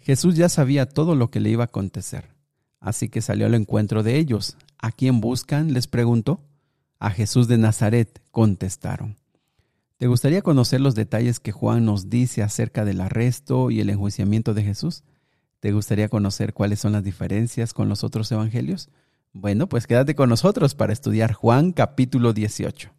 Jesús ya sabía todo lo que le iba a acontecer, así que salió al encuentro de ellos. ¿A quién buscan? les preguntó. A Jesús de Nazaret, contestaron. ¿Te gustaría conocer los detalles que Juan nos dice acerca del arresto y el enjuiciamiento de Jesús? ¿Te gustaría conocer cuáles son las diferencias con los otros evangelios? Bueno, pues quédate con nosotros para estudiar Juan capítulo 18.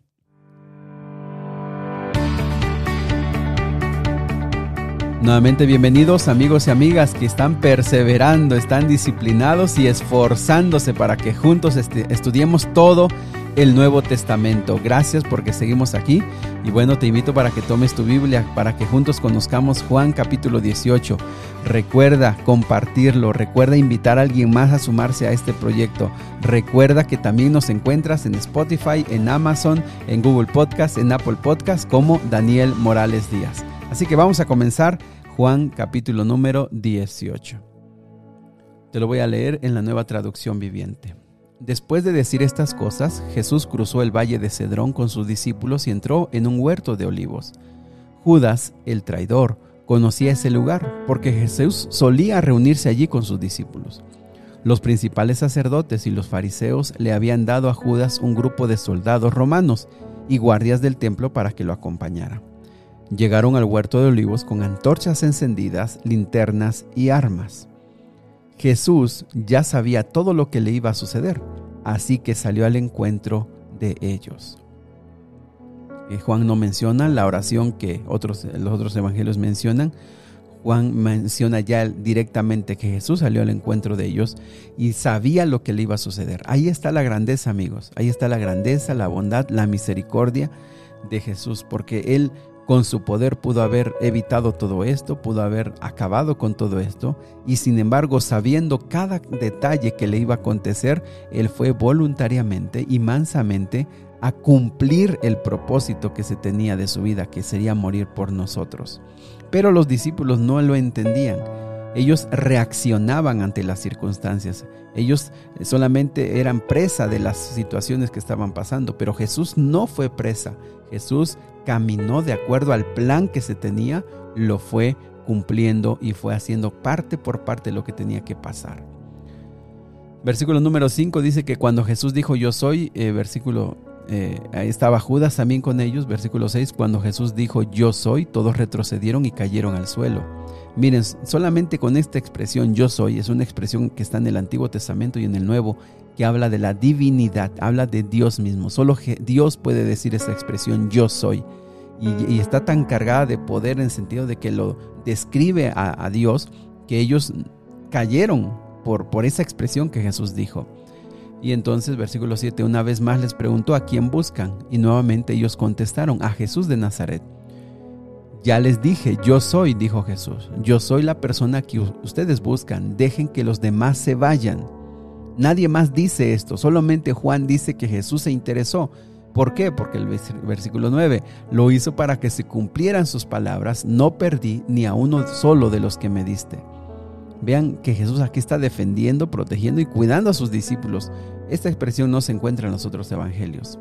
Nuevamente bienvenidos amigos y amigas que están perseverando, están disciplinados y esforzándose para que juntos estudiemos todo el Nuevo Testamento. Gracias porque seguimos aquí y bueno, te invito para que tomes tu Biblia, para que juntos conozcamos Juan capítulo 18. Recuerda compartirlo, recuerda invitar a alguien más a sumarse a este proyecto. Recuerda que también nos encuentras en Spotify, en Amazon, en Google Podcast, en Apple Podcast como Daniel Morales Díaz. Así que vamos a comenzar Juan capítulo número 18. Te lo voy a leer en la nueva traducción viviente. Después de decir estas cosas, Jesús cruzó el valle de Cedrón con sus discípulos y entró en un huerto de olivos. Judas, el traidor, conocía ese lugar porque Jesús solía reunirse allí con sus discípulos. Los principales sacerdotes y los fariseos le habían dado a Judas un grupo de soldados romanos y guardias del templo para que lo acompañara. Llegaron al huerto de olivos con antorchas encendidas, linternas y armas. Jesús ya sabía todo lo que le iba a suceder, así que salió al encuentro de ellos. Eh, Juan no menciona la oración que otros, los otros evangelios mencionan. Juan menciona ya directamente que Jesús salió al encuentro de ellos y sabía lo que le iba a suceder. Ahí está la grandeza, amigos. Ahí está la grandeza, la bondad, la misericordia de Jesús, porque Él con su poder pudo haber evitado todo esto, pudo haber acabado con todo esto, y sin embargo, sabiendo cada detalle que le iba a acontecer, él fue voluntariamente y mansamente a cumplir el propósito que se tenía de su vida, que sería morir por nosotros. Pero los discípulos no lo entendían. Ellos reaccionaban ante las circunstancias. Ellos solamente eran presa de las situaciones que estaban pasando, pero Jesús no fue presa. Jesús caminó de acuerdo al plan que se tenía, lo fue cumpliendo y fue haciendo parte por parte lo que tenía que pasar. Versículo número 5 dice que cuando Jesús dijo yo soy, eh, versículo, eh, estaba Judas también con ellos, versículo 6, cuando Jesús dijo yo soy, todos retrocedieron y cayeron al suelo. Miren, solamente con esta expresión yo soy, es una expresión que está en el Antiguo Testamento y en el Nuevo, que habla de la divinidad, habla de Dios mismo. Solo Dios puede decir esa expresión yo soy. Y, está tan cargada de poder en el sentido de que lo describe a, Dios que ellos cayeron por, por esa expresión que Jesús dijo. Y entonces, versículo 7, una vez más les preguntó a quién buscan. Y nuevamente ellos contestaron, a Jesús de Nazaret. Ya les dije, yo soy, dijo Jesús, yo soy la persona que ustedes buscan, dejen que los demás se vayan. Nadie más dice esto, solamente Juan dice que Jesús se interesó. ¿Por qué? Porque el versículo 9 lo hizo para que se cumplieran sus palabras, no perdí ni a uno solo de los que me diste. Vean que Jesús aquí está defendiendo, protegiendo y cuidando a sus discípulos. Esta expresión no se encuentra en los otros evangelios.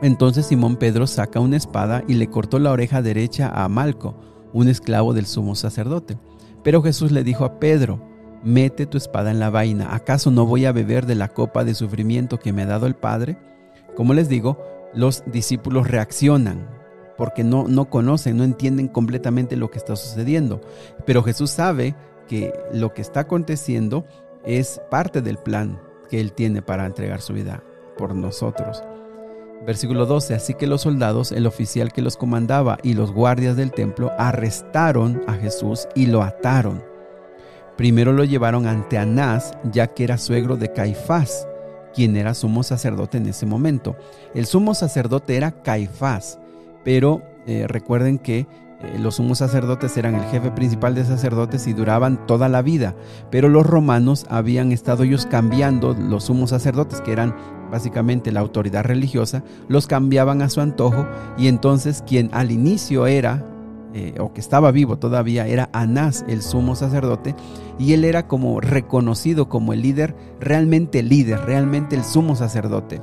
Entonces Simón Pedro saca una espada y le cortó la oreja derecha a Malco, un esclavo del sumo sacerdote. Pero Jesús le dijo a Pedro, mete tu espada en la vaina, ¿acaso no voy a beber de la copa de sufrimiento que me ha dado el Padre? Como les digo, los discípulos reaccionan porque no, no conocen, no entienden completamente lo que está sucediendo. Pero Jesús sabe que lo que está aconteciendo es parte del plan que Él tiene para entregar su vida por nosotros. Versículo 12. Así que los soldados, el oficial que los comandaba y los guardias del templo arrestaron a Jesús y lo ataron. Primero lo llevaron ante Anás, ya que era suegro de Caifás, quien era sumo sacerdote en ese momento. El sumo sacerdote era Caifás, pero eh, recuerden que eh, los sumos sacerdotes eran el jefe principal de sacerdotes y duraban toda la vida, pero los romanos habían estado ellos cambiando los sumos sacerdotes, que eran básicamente la autoridad religiosa, los cambiaban a su antojo y entonces quien al inicio era, eh, o que estaba vivo todavía, era Anás, el sumo sacerdote, y él era como reconocido como el líder, realmente líder, realmente el sumo sacerdote.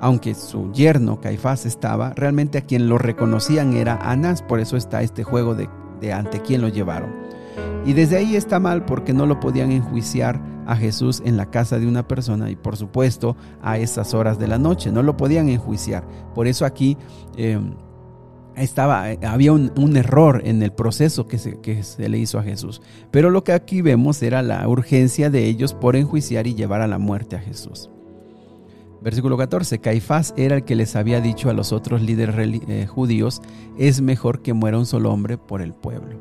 Aunque su yerno Caifás estaba, realmente a quien lo reconocían era Anás, por eso está este juego de, ante quién lo llevaron. Y desde ahí está mal porque no lo podían enjuiciar a Jesús en la casa de una persona y por supuesto a esas horas de la noche, no lo podían enjuiciar. Por eso aquí... Em, estaba, había un, error en el proceso que se le hizo a Jesús. Pero lo que aquí vemos era la urgencia de ellos por enjuiciar y llevar a la muerte a Jesús. Versículo 14. Caifás era el que les había dicho a los otros líderes eh, judíos, es mejor que muera un solo hombre por el pueblo.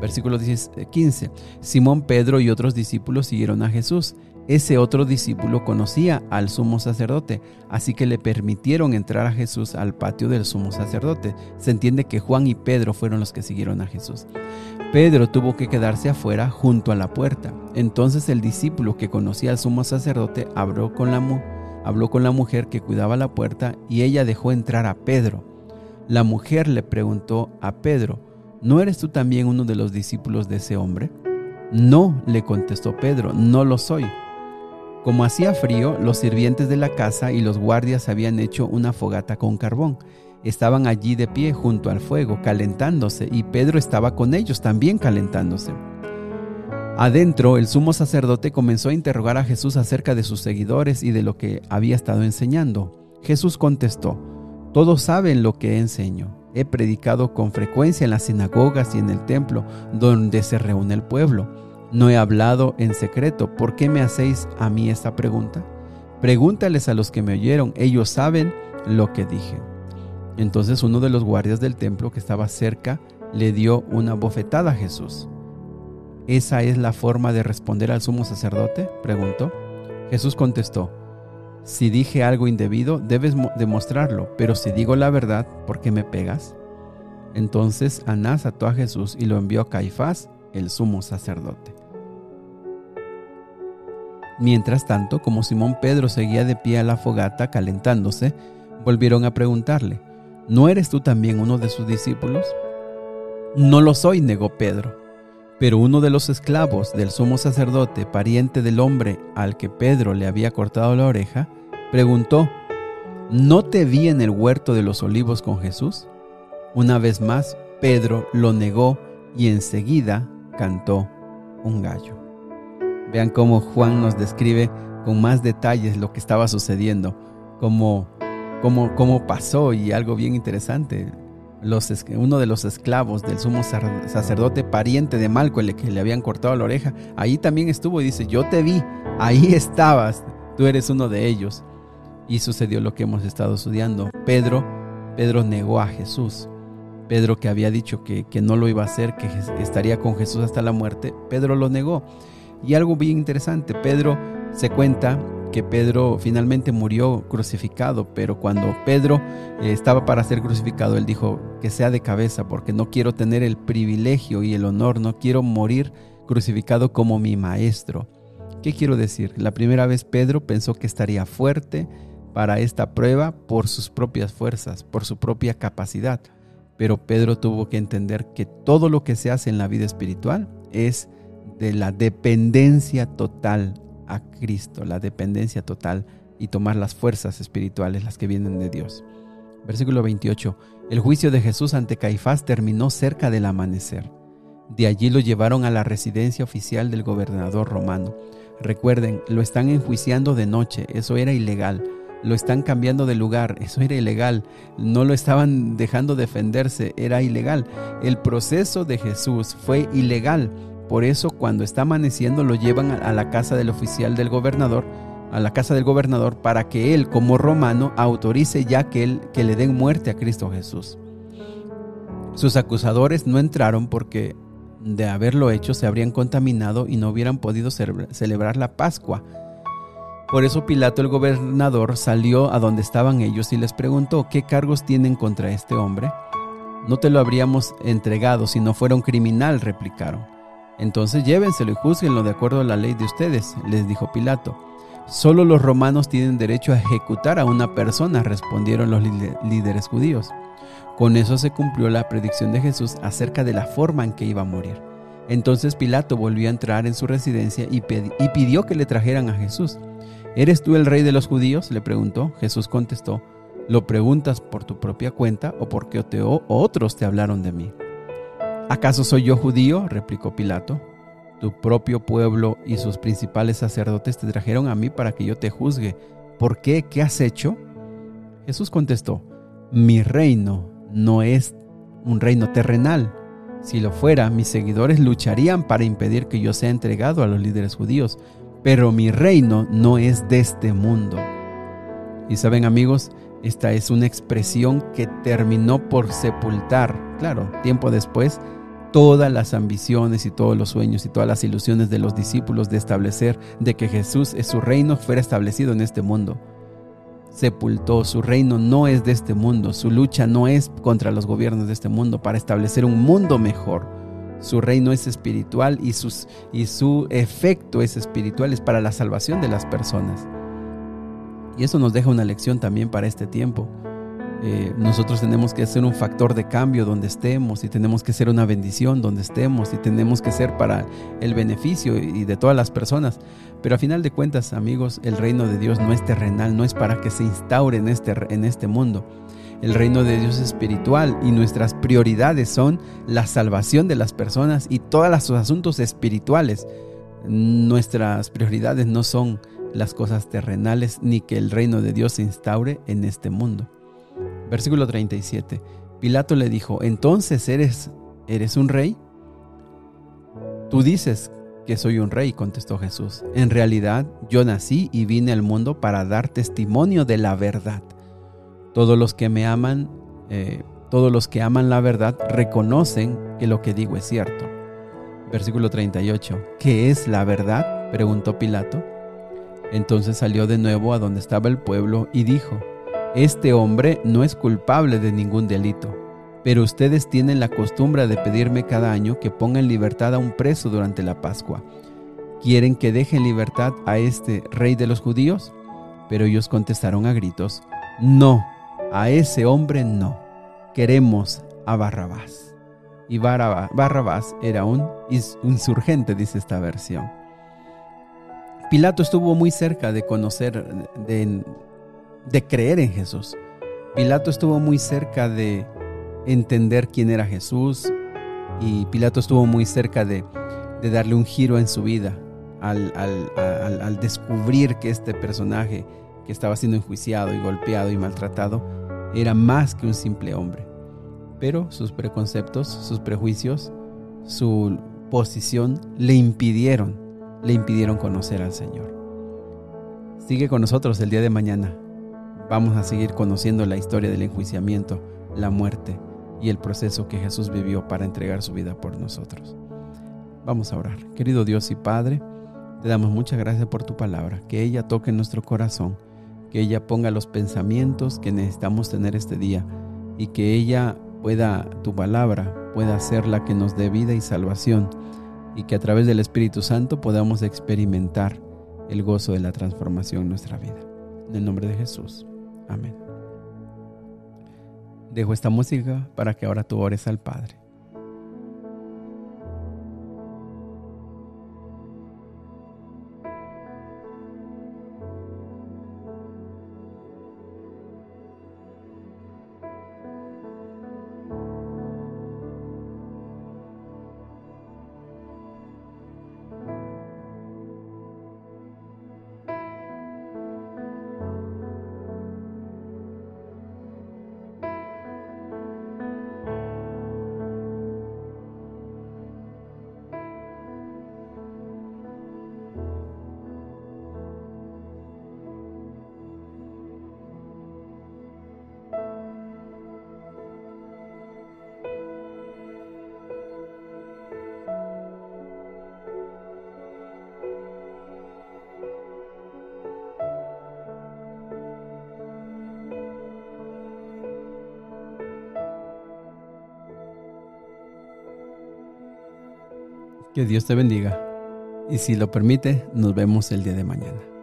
Versículo 15. Simón Pedro y otros discípulos siguieron a Jesús. Ese otro discípulo conocía al sumo sacerdote, así que le permitieron entrar a Jesús al patio del sumo sacerdote. Se entiende que Juan y Pedro fueron los que siguieron a Jesús. Pedro tuvo que quedarse afuera junto a la puerta. Entonces el discípulo que conocía al sumo sacerdote habló con la habló con la mujer que cuidaba la puerta y ella dejó entrar a Pedro. La mujer le preguntó a Pedro, ¿no eres tú también uno de los discípulos de ese hombre? No, le contestó Pedro, no lo soy. Como hacía frío, los sirvientes de la casa y los guardias habían hecho una fogata con carbón. Estaban allí de pie junto al fuego, calentándose, y Pedro estaba con ellos también calentándose. Adentro, el sumo sacerdote comenzó a interrogar a Jesús acerca de sus seguidores y de lo que había estado enseñando. Jesús contestó, Todos saben lo que enseño. He predicado con frecuencia en las sinagogas y en el templo donde se reúne el pueblo. No he hablado en secreto. ¿Por qué me hacéis a mí esta pregunta? Pregúntales a los que me oyeron. Ellos saben lo que dije. Entonces uno de los guardias del templo que estaba cerca le dio una bofetada a Jesús. ¿Esa es la forma de responder al sumo sacerdote? preguntó. Jesús contestó, si dije algo indebido, debes demostrarlo, pero si digo la verdad, ¿por qué me pegas? Entonces Anás ató a Jesús y lo envió a Caifás, el sumo sacerdote. Mientras tanto, como Simón Pedro seguía de pie a la fogata calentándose, volvieron a preguntarle, ¿no eres tú también uno de sus discípulos? No lo soy, negó Pedro. Pero uno de los esclavos del sumo sacerdote, pariente del hombre al que Pedro le había cortado la oreja, preguntó, ¿No te vi en el huerto de los olivos con Jesús? Una vez más, Pedro lo negó y enseguida cantó un gallo. Vean cómo Juan nos describe con más detalles lo que estaba sucediendo, cómo, cómo, cómo pasó y algo bien interesante uno de los esclavos del sumo sacerdote, pariente de Malco, el que le habían cortado la oreja, ahí también estuvo y dice, yo te vi, ahí estabas, tú eres uno de ellos. Y sucedió lo que hemos estado estudiando. Pedro, Pedro negó a Jesús. Pedro que había dicho que, que no lo iba a hacer, que estaría con Jesús hasta la muerte, Pedro lo negó. Y algo bien interesante, Pedro se cuenta que Pedro finalmente murió crucificado, pero cuando Pedro eh, estaba para ser crucificado, él dijo que sea de cabeza, porque no quiero tener el privilegio y el honor, no quiero morir crucificado como mi maestro. ¿Qué quiero decir? La primera vez Pedro pensó que estaría fuerte para esta prueba por sus propias fuerzas, por su propia capacidad. Pero Pedro tuvo que entender que todo lo que se hace en la vida espiritual es de la dependencia total a Cristo, la dependencia total y tomar las fuerzas espirituales, las que vienen de Dios. Versículo 28. El juicio de Jesús ante Caifás terminó cerca del amanecer. De allí lo llevaron a la residencia oficial del gobernador romano. Recuerden, lo están enjuiciando de noche, eso era ilegal. Lo están cambiando de lugar, eso era ilegal. No lo estaban dejando defenderse, era ilegal. El proceso de Jesús fue ilegal por eso cuando está amaneciendo lo llevan a la casa del oficial del gobernador, a la casa del gobernador, para que él como romano autorice ya que, él, que le den muerte a Cristo Jesús. Sus acusadores no entraron porque de haberlo hecho se habrían contaminado y no hubieran podido celebrar la Pascua. Por eso Pilato el gobernador salió a donde estaban ellos y les preguntó, ¿qué cargos tienen contra este hombre? No te lo habríamos entregado si no fuera un criminal, replicaron. Entonces llévenselo y juzguenlo de acuerdo a la ley de ustedes, les dijo Pilato. Solo los romanos tienen derecho a ejecutar a una persona, respondieron los líderes judíos. Con eso se cumplió la predicción de Jesús acerca de la forma en que iba a morir. Entonces Pilato volvió a entrar en su residencia y, pidió que le trajeran a Jesús. ¿Eres tú el rey de los judíos? le preguntó. Jesús contestó, ¿lo preguntas por tu propia cuenta o porque otros te hablaron de mí? ¿Acaso soy yo judío? replicó Pilato. Tu propio pueblo y sus principales sacerdotes te trajeron a mí para que yo te juzgue. ¿Por qué? ¿Qué has hecho? Jesús contestó, mi reino no es un reino terrenal. Si lo fuera, mis seguidores lucharían para impedir que yo sea entregado a los líderes judíos, pero mi reino no es de este mundo. Y saben amigos, esta es una expresión que terminó por sepultar, claro, tiempo después, todas las ambiciones y todos los sueños y todas las ilusiones de los discípulos de establecer de que Jesús es su reino fuera establecido en este mundo. Sepultó, su reino no es de este mundo, su lucha no es contra los gobiernos de este mundo para establecer un mundo mejor. Su reino es espiritual y, sus, y su efecto es espiritual, es para la salvación de las personas. Y eso nos deja una lección también para este tiempo. Eh, nosotros tenemos que ser un factor de cambio donde estemos y tenemos que ser una bendición donde estemos y tenemos que ser para el beneficio y de todas las personas. Pero a final de cuentas, amigos, el reino de Dios no es terrenal, no es para que se instaure en este, en este mundo. El reino de Dios es espiritual y nuestras prioridades son la salvación de las personas y todos los asuntos espirituales. Nuestras prioridades no son las cosas terrenales, ni que el reino de Dios se instaure en este mundo. Versículo 37. Pilato le dijo, entonces eres, eres un rey. Tú dices que soy un rey, contestó Jesús. En realidad yo nací y vine al mundo para dar testimonio de la verdad. Todos los que me aman, eh, todos los que aman la verdad reconocen que lo que digo es cierto. Versículo 38. ¿Qué es la verdad? preguntó Pilato. Entonces salió de nuevo a donde estaba el pueblo y dijo, Este hombre no es culpable de ningún delito, pero ustedes tienen la costumbre de pedirme cada año que ponga en libertad a un preso durante la Pascua. ¿Quieren que deje en libertad a este rey de los judíos? Pero ellos contestaron a gritos, No, a ese hombre no, queremos a Barrabás. Y Barrabás era un insurgente, dice esta versión. Pilato estuvo muy cerca de conocer, de, creer en Jesús. Pilato estuvo muy cerca de entender quién era Jesús y Pilato estuvo muy cerca de, darle un giro en su vida al, al, descubrir que este personaje que estaba siendo enjuiciado y golpeado y maltratado era más que un simple hombre. Pero sus preconceptos, sus prejuicios, su posición le impidieron le impidieron conocer al Señor. Sigue con nosotros el día de mañana. Vamos a seguir conociendo la historia del enjuiciamiento, la muerte y el proceso que Jesús vivió para entregar su vida por nosotros. Vamos a orar. Querido Dios y Padre, te damos muchas gracias por tu palabra, que ella toque nuestro corazón, que ella ponga los pensamientos que necesitamos tener este día y que ella pueda, tu palabra, pueda ser la que nos dé vida y salvación y que a través del Espíritu Santo podamos experimentar el gozo de la transformación en nuestra vida. En el nombre de Jesús. Amén. Dejo esta música para que ahora tú ores al Padre. Que Dios te bendiga y si lo permite, nos vemos el día de mañana.